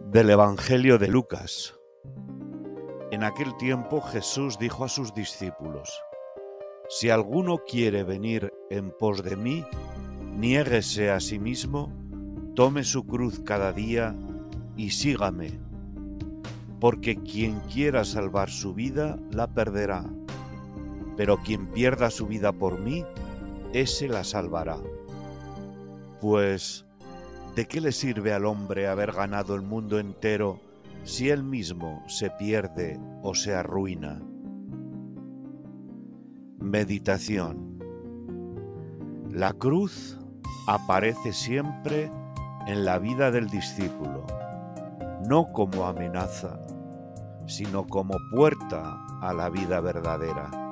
Del Evangelio de Lucas. En aquel tiempo Jesús dijo a sus discípulos, Si alguno quiere venir en pos de mí, niéguese a sí mismo, tome su cruz cada día y sígame, porque quien quiera salvar su vida la perderá, pero quien pierda su vida por mí, ese la salvará. Pues, ¿de qué le sirve al hombre haber ganado el mundo entero si él mismo se pierde o se arruina? Meditación La cruz aparece siempre en la vida del discípulo, no como amenaza, sino como puerta a la vida verdadera.